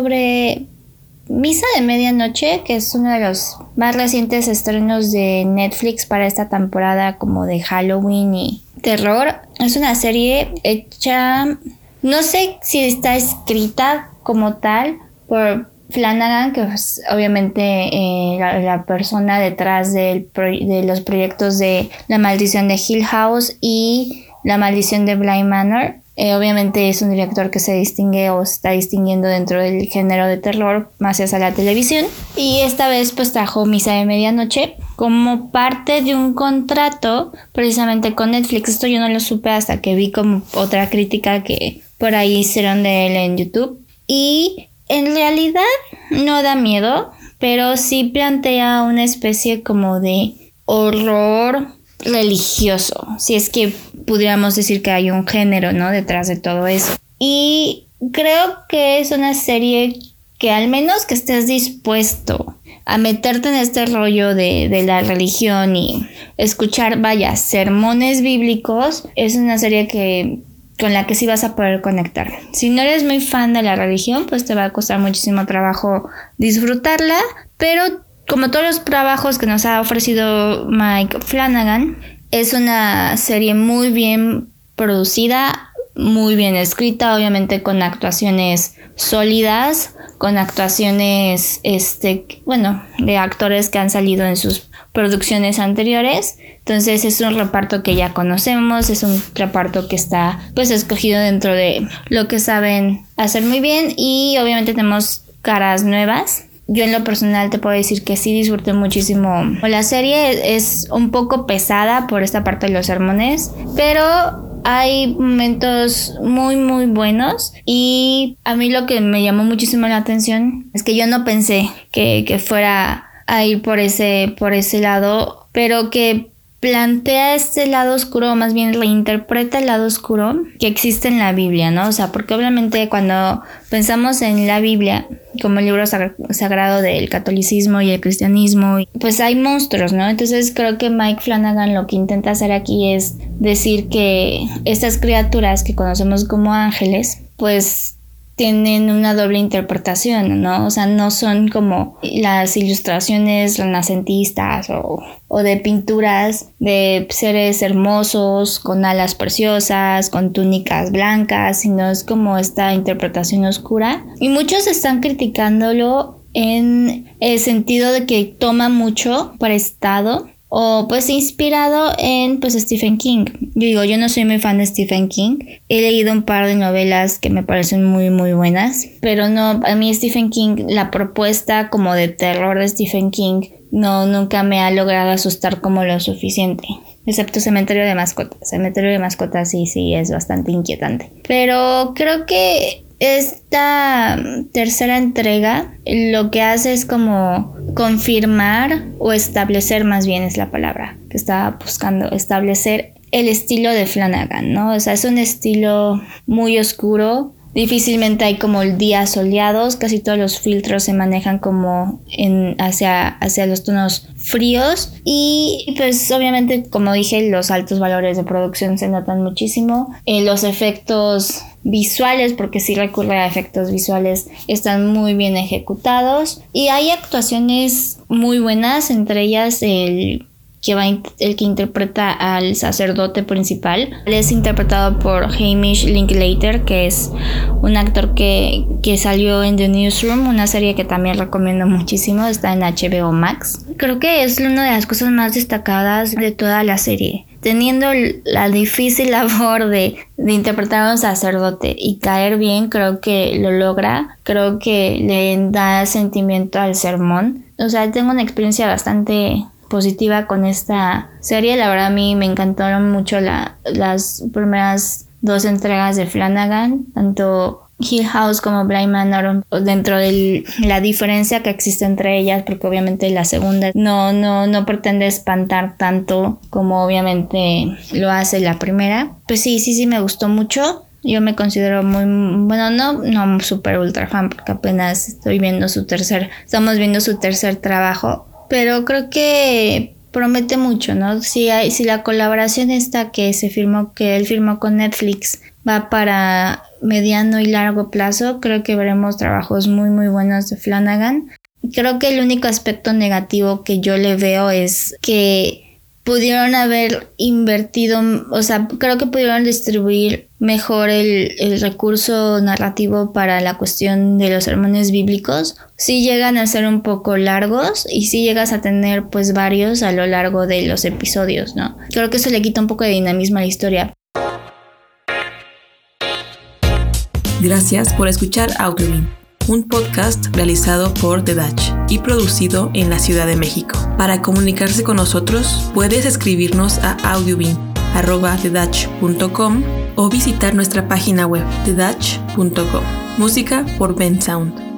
fue Misa de Medianoche, que es uno de los más recientes estrenos de Netflix para esta temporada como de Halloween y terror. Es una serie hecha, no sé si está escrita como tal por Flanagan, que es obviamente eh, la, persona detrás de los proyectos de La Maldición de Hill House y La Maldición de Blind Manor. Eh, obviamente es un director que se distingue o está distinguiendo dentro del género de terror más hacia la televisión. Y esta vez pues trajo Misa de Medianoche como parte de un contrato precisamente con Netflix. Esto yo no lo supe hasta que vi como otra crítica que por ahí hicieron de él en YouTube. Y en realidad no da miedo, pero sí plantea una especie como de horror religioso, si es que pudiéramos decir que hay un género, ¿no? Detrás de todo eso. Y creo que es una serie que al menos que estés dispuesto a meterte en este rollo de, de, la religión y escuchar, vaya, sermones bíblicos, es una serie que con la que sí vas a poder conectar. Si no eres muy fan de la religión, pues te va a costar muchísimo trabajo disfrutarla, pero como todos los trabajos que nos ha ofrecido Mike Flanagan, es una serie muy bien producida, muy bien escrita, obviamente con actuaciones sólidas, con actuaciones, este, bueno, de actores que han salido en sus producciones anteriores. Entonces es un reparto que ya conocemos, es un reparto que está pues escogido dentro de lo que saben hacer muy bien y obviamente tenemos caras nuevas yo en lo personal te puedo decir que sí disfruté muchísimo. La serie es un poco pesada por esta parte de los sermones, pero hay momentos muy muy buenos y a mí lo que me llamó muchísimo la atención es que yo no pensé que, que fuera a ir por ese, por ese lado, pero que plantea este lado oscuro, o más bien reinterpreta el lado oscuro que existe en la Biblia, ¿no? O sea, porque obviamente cuando pensamos en la Biblia como el libro sagrado del catolicismo y el cristianismo, pues hay monstruos, ¿no? Entonces creo que Mike Flanagan lo que intenta hacer aquí es decir que estas criaturas que conocemos como ángeles, pues tienen una doble interpretación, ¿no? O sea, no son como las ilustraciones renacentistas o, de pinturas de seres hermosos, con alas preciosas, con túnicas blancas, sino es como esta interpretación oscura. Y muchos están criticándolo en el sentido de que toma mucho prestado o pues inspirado en pues Stephen King. Yo digo, yo no soy muy fan de Stephen King. He leído un par de novelas que me parecen muy muy buenas, pero no, a mí Stephen King, la propuesta como de terror de Stephen King no nunca me ha logrado asustar como lo suficiente. Excepto Cementerio de Mascotas. Cementerio de Mascotas sí, sí, es bastante inquietante. Pero creo que esta tercera entrega lo que hace es como confirmar o establecer más bien es la palabra que estaba buscando, establecer el estilo de Flanagan, ¿no? O sea, es un estilo muy oscuro, difícilmente hay como días soleados, casi todos los filtros se manejan como en hacia, hacia los tonos fríos y pues obviamente como dije los altos valores de producción se notan muchísimo, eh, los efectos visuales, porque si recurre a efectos visuales, están muy bien ejecutados. Y hay actuaciones muy buenas, entre ellas el que va el que interpreta al sacerdote principal. es interpretado por Hamish Linklater, que es un actor que, que salió en The Newsroom, una serie que también recomiendo muchísimo, está en HBO Max. Creo que es una de las cosas más destacadas de toda la serie teniendo la difícil labor de, interpretar a un sacerdote y caer bien, creo que lo logra, creo que le da sentimiento al sermón. O sea, tengo una experiencia bastante positiva con esta serie. La verdad a mí me encantaron mucho las primeras dos entregas de Flanagan, tanto Hill House como Blind Manor dentro de la diferencia que existe entre ellas porque obviamente la segunda no no no pretende espantar tanto como obviamente lo hace la primera pues sí sí sí me gustó mucho yo me considero muy bueno no no super ultra fan porque apenas estoy viendo su tercer estamos viendo su tercer trabajo pero creo que promete mucho, ¿no? Si hay, si la colaboración esta que se firmó, que él firmó con Netflix, va para mediano y largo plazo, creo que veremos trabajos muy muy buenos de Flanagan. Creo que el único aspecto negativo que yo le veo es que pudieron haber invertido, o sea, creo que pudieron distribuir mejor el, recurso narrativo para la cuestión de los sermones bíblicos. Sí llegan a ser un poco largos y sí llegas a tener pues varios a lo largo de los episodios, ¿no? Creo que eso le quita un poco de dinamismo a la historia. Gracias por escuchar Audiobeam un podcast realizado por The Dutch y producido en la Ciudad de México. Para comunicarse con nosotros, puedes escribirnos a audiobeam.com o visitar nuestra página web thedutch.com. Música por Ben Sound.